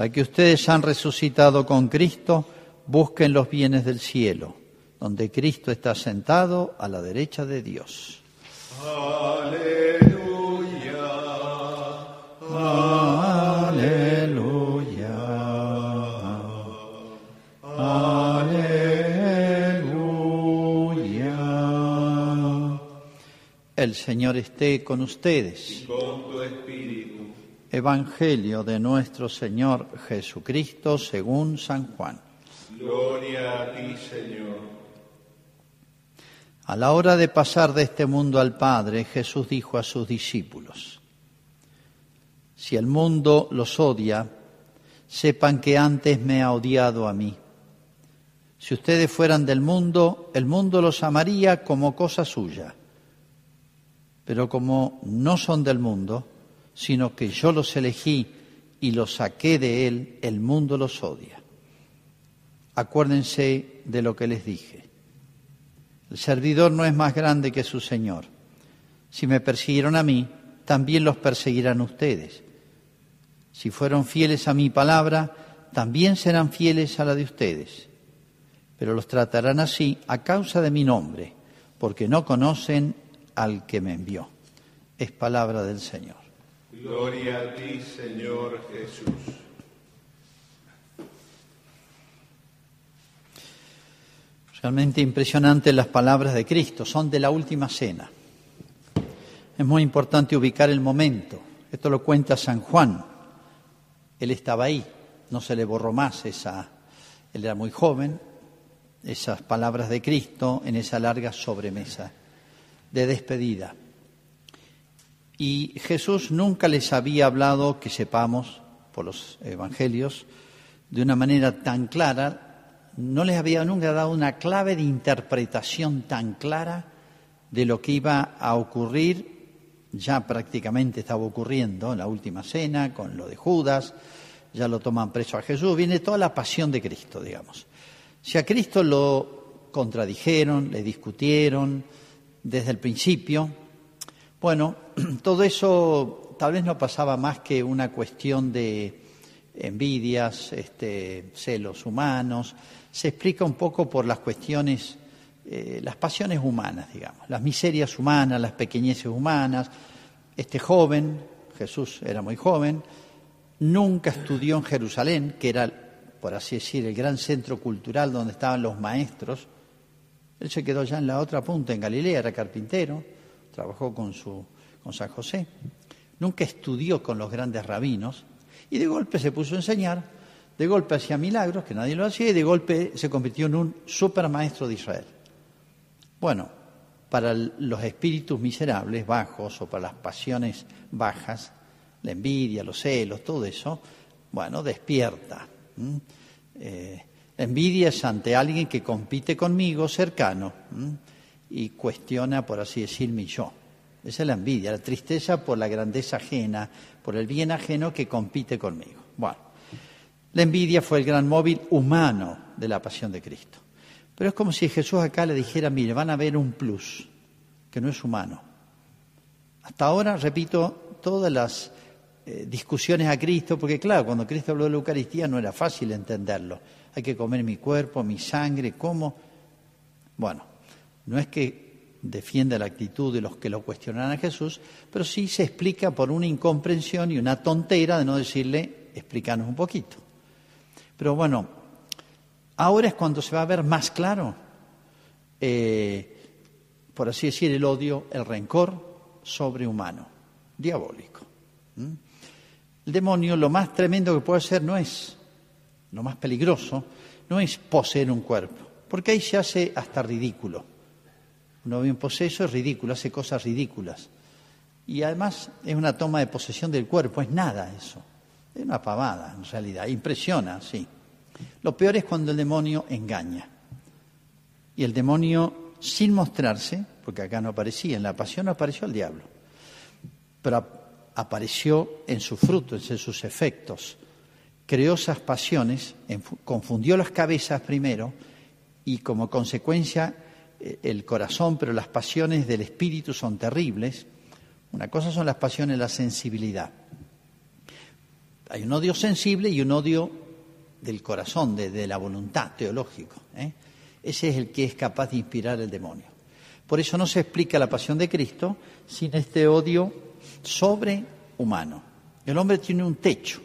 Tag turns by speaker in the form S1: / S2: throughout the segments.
S1: Ya que ustedes han resucitado con Cristo, busquen los bienes del cielo, donde Cristo está sentado a la derecha de Dios.
S2: Aleluya.
S1: Aleluya. Aleluya. El Señor esté con ustedes.
S2: Con tu espíritu.
S1: Evangelio de nuestro Señor Jesucristo según San Juan.
S2: Gloria a ti, Señor.
S1: A la hora de pasar de este mundo al Padre, Jesús dijo a sus discípulos, si el mundo los odia, sepan que antes me ha odiado a mí. Si ustedes fueran del mundo, el mundo los amaría como cosa suya. Pero como no son del mundo, sino que yo los elegí y los saqué de él, el mundo los odia. Acuérdense de lo que les dije. El servidor no es más grande que su Señor. Si me persiguieron a mí, también los perseguirán ustedes. Si fueron fieles a mi palabra, también serán fieles a la de ustedes. Pero los tratarán así a causa de mi nombre, porque no conocen al que me envió. Es palabra del Señor.
S2: Gloria a ti, Señor Jesús.
S1: Realmente impresionantes las palabras de Cristo, son de la última cena. Es muy importante ubicar el momento. Esto lo cuenta San Juan. Él estaba ahí, no se le borró más esa, él era muy joven, esas palabras de Cristo en esa larga sobremesa de despedida. Y Jesús nunca les había hablado, que sepamos por los evangelios, de una manera tan clara, no les había nunca dado una clave de interpretación tan clara de lo que iba a ocurrir, ya prácticamente estaba ocurriendo en la última cena, con lo de Judas, ya lo toman preso a Jesús, viene toda la pasión de Cristo, digamos. Si a Cristo lo contradijeron, le discutieron desde el principio, bueno, todo eso tal vez no pasaba más que una cuestión de envidias, este, celos humanos, se explica un poco por las cuestiones, eh, las pasiones humanas, digamos, las miserias humanas, las pequeñeces humanas. Este joven, Jesús era muy joven, nunca estudió en Jerusalén, que era, por así decir, el gran centro cultural donde estaban los maestros. Él se quedó ya en la otra punta, en Galilea, era carpintero, trabajó con, su, San José. Nunca estudió con los grandes rabinos y de golpe se puso a enseñar de golpe hacía milagros, que nadie lo hacía, y de golpe se convirtió en un supermaestro de Israel. Bueno, para los espíritus miserables, bajos, o para las pasiones bajas, la envidia, los celos, todo eso, bueno, despierta. Eh, envidia es ante alguien que compite conmigo cercano y cuestiona, por así decir, mi yo. Esa es la envidia, la tristeza por la grandeza ajena, por el bien ajeno que compite conmigo. Bueno, la envidia fue el gran móvil humano de la pasión de Cristo. Pero es como si Jesús acá le dijera, mire, van a ver un plus, que no es humano. Hasta ahora, repito, todas las eh, discusiones a Cristo, porque claro, cuando Cristo habló de la Eucaristía no era fácil entenderlo. Hay que comer mi cuerpo, mi sangre, ¿cómo? Bueno, no es que defienda la actitud de los que lo cuestionan a Jesús, pero sí se explica por una incomprensión y una tontera de no decirle, explícanos un poquito. Pero bueno, ahora es cuando se va a ver más claro, eh, por así decir, el odio, el rencor sobrehumano, diabólico. El demonio lo más tremendo que puede hacer no es, lo más peligroso, no es poseer un cuerpo, porque ahí se hace hasta ridículo. Uno ve un poseso, es ridículo, hace cosas ridículas. Y además es una toma de posesión del cuerpo, es nada eso. Es una pavada, en realidad. Impresiona, sí. Lo peor es cuando el demonio engaña. Y el demonio, sin mostrarse, porque acá no aparecía, en la pasión apareció el diablo, pero apareció en sus frutos, en sus efectos. Creó esas pasiones, confundió las cabezas primero y como consecuencia el corazón, pero las pasiones del espíritu son terribles. Una cosa son las pasiones la sensibilidad Hay un odio sensible y un odio del corazón, de, la voluntad teológico. ¿eh? Ese es el que es capaz de inspirar el demonio. Por eso no se explica la pasión de Cristo sin este odio sobrehumano. El hombre tiene un techo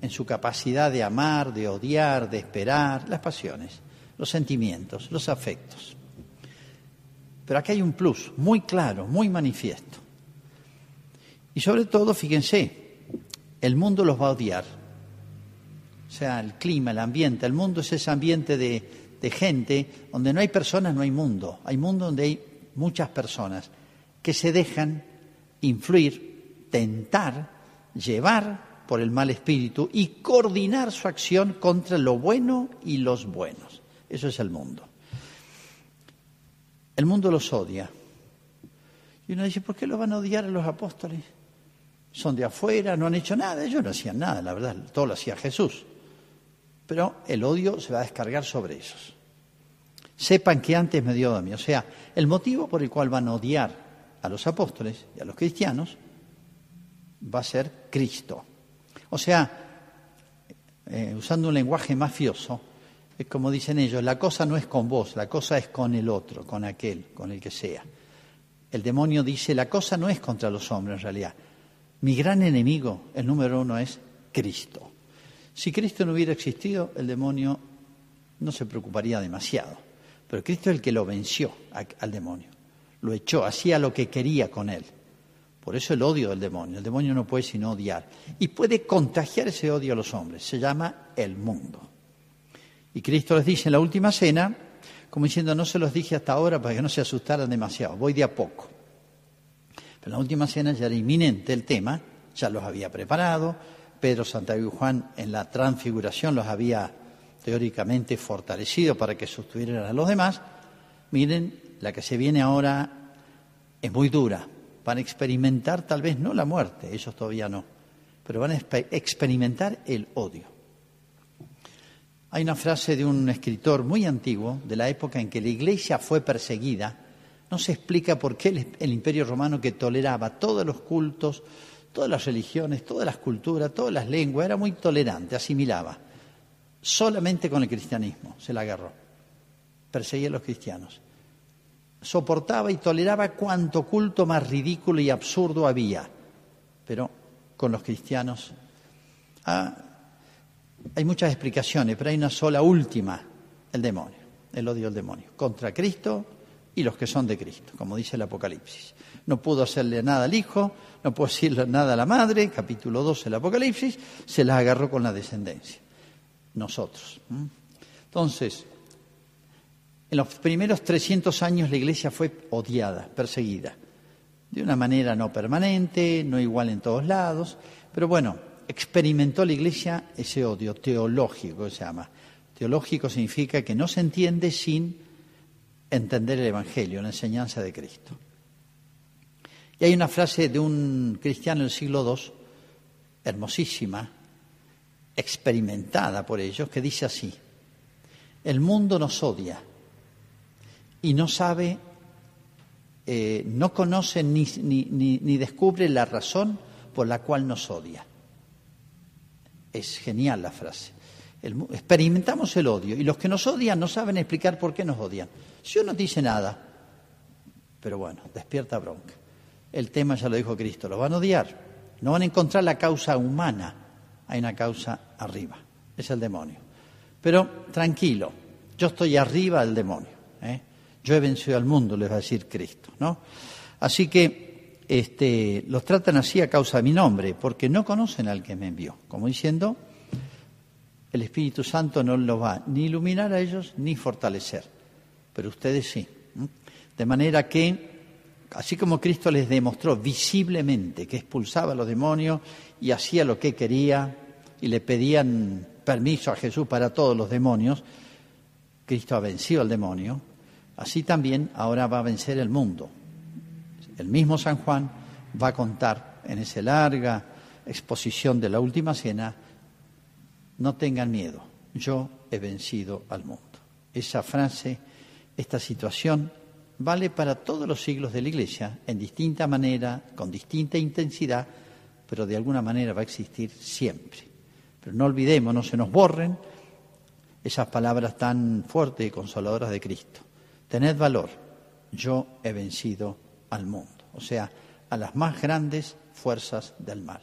S1: en su capacidad de amar, de odiar, de esperar, las pasiones, los sentimientos, los afectos. Pero aquí hay un plus muy claro, muy manifiesto. Y sobre todo, fíjense, el mundo los va a odiar. O sea, el clima, el ambiente, el mundo es ese ambiente de, de gente donde no hay personas, no hay mundo. Hay mundo donde hay muchas personas que se dejan influir, tentar, llevar por el mal espíritu y coordinar su acción contra lo bueno y los buenos. Eso es el mundo. El mundo los odia. Y uno dice, ¿por qué los van a odiar a los apóstoles? Son de afuera, no han hecho nada. Ellos no hacían nada, la verdad, todo lo hacía Jesús. Pero el odio se va a descargar sobre esos. Sepan que antes me dio a mí. O sea, el motivo por el cual van a odiar a los apóstoles y a los cristianos va a ser Cristo. O sea, eh, usando un lenguaje mafioso, es como dicen ellos, la cosa no es con vos, la cosa es con el otro, con aquel, con el que sea. El demonio dice, la cosa no es contra los hombres en realidad. Mi gran enemigo, el número uno, es Cristo. Si Cristo no hubiera existido, el demonio no se preocuparía demasiado. Pero Cristo es el que lo venció al demonio. Lo echó, hacía lo que quería con él. Por eso el odio del demonio. El demonio no puede sino odiar. Y puede contagiar ese odio a los hombres. Se llama el mundo. Y Cristo les dice en la última cena, como diciendo, no se los dije hasta ahora para que no se asustaran demasiado, voy de a poco. Pero en la última cena ya era inminente el tema, ya los había preparado, Pedro, Santiago y Juan en la transfiguración los había teóricamente fortalecido para que sostuvieran a los demás. Miren, la que se viene ahora es muy dura. Van a experimentar tal vez no la muerte, ellos todavía no, pero van a experimentar el odio. Hay una frase de un escritor muy antiguo, de la época en que la iglesia fue perseguida. No se explica por qué el, imperio romano que toleraba todos los cultos, todas las religiones, todas las culturas, todas las lenguas, era muy tolerante, asimilaba. Solamente con el cristianismo se la agarró. Perseguía a los cristianos. Soportaba y toleraba cuanto culto más ridículo y absurdo había. Pero con los cristianos ah, hay muchas explicaciones, pero hay una sola última, el demonio, el odio del demonio, contra Cristo y los que son de Cristo, como dice el Apocalipsis. No pudo hacerle nada al Hijo, no pudo decirle nada a la Madre, capítulo 12 del Apocalipsis, se las agarró con la descendencia, nosotros. Entonces, en los primeros 300 años la iglesia fue odiada, perseguida, de una manera no permanente, no igual en todos lados, pero bueno, experimentó la Iglesia ese odio teológico, se llama. Teológico significa que no se entiende sin entender el Evangelio, la enseñanza de Cristo. Y hay una frase de un cristiano del siglo II, hermosísima, experimentada por ellos, que dice así, el mundo nos odia y no sabe, eh, no conoce ni, ni descubre la razón por la cual nos odia. Es genial la frase. experimentamos el odio y los que nos odian no saben explicar por qué nos odian. Si uno dice nada, pero bueno, despierta bronca. El tema ya lo dijo Cristo, lo van a odiar. No van a encontrar la causa humana, hay una causa arriba, es el demonio. Pero tranquilo, yo estoy arriba del demonio. ¿eh? Yo he vencido al mundo, les va a decir Cristo. ¿no? Así que este, los tratan así a causa de mi nombre, porque no conocen al que me envió. Como diciendo, el Espíritu Santo no los va ni iluminar a ellos ni fortalecer, pero ustedes sí. De manera que, así como Cristo les demostró visiblemente que expulsaba a los demonios y hacía lo que quería y le pedían permiso a Jesús para todos los demonios, Cristo ha vencido al demonio, así también ahora va a vencer el mundo el mismo San Juan va a contar en esa larga exposición de la última cena, no tengan miedo, yo he vencido al mundo. Esa frase, esta situación, vale para todos los siglos de la Iglesia, en distinta manera, con distinta intensidad, pero de alguna manera va a existir siempre. Pero no olvidemos, no se nos borren esas palabras tan fuertes y consoladoras de Cristo. Tened valor, yo he vencido al mundo, o sea, a las más grandes fuerzas del mal.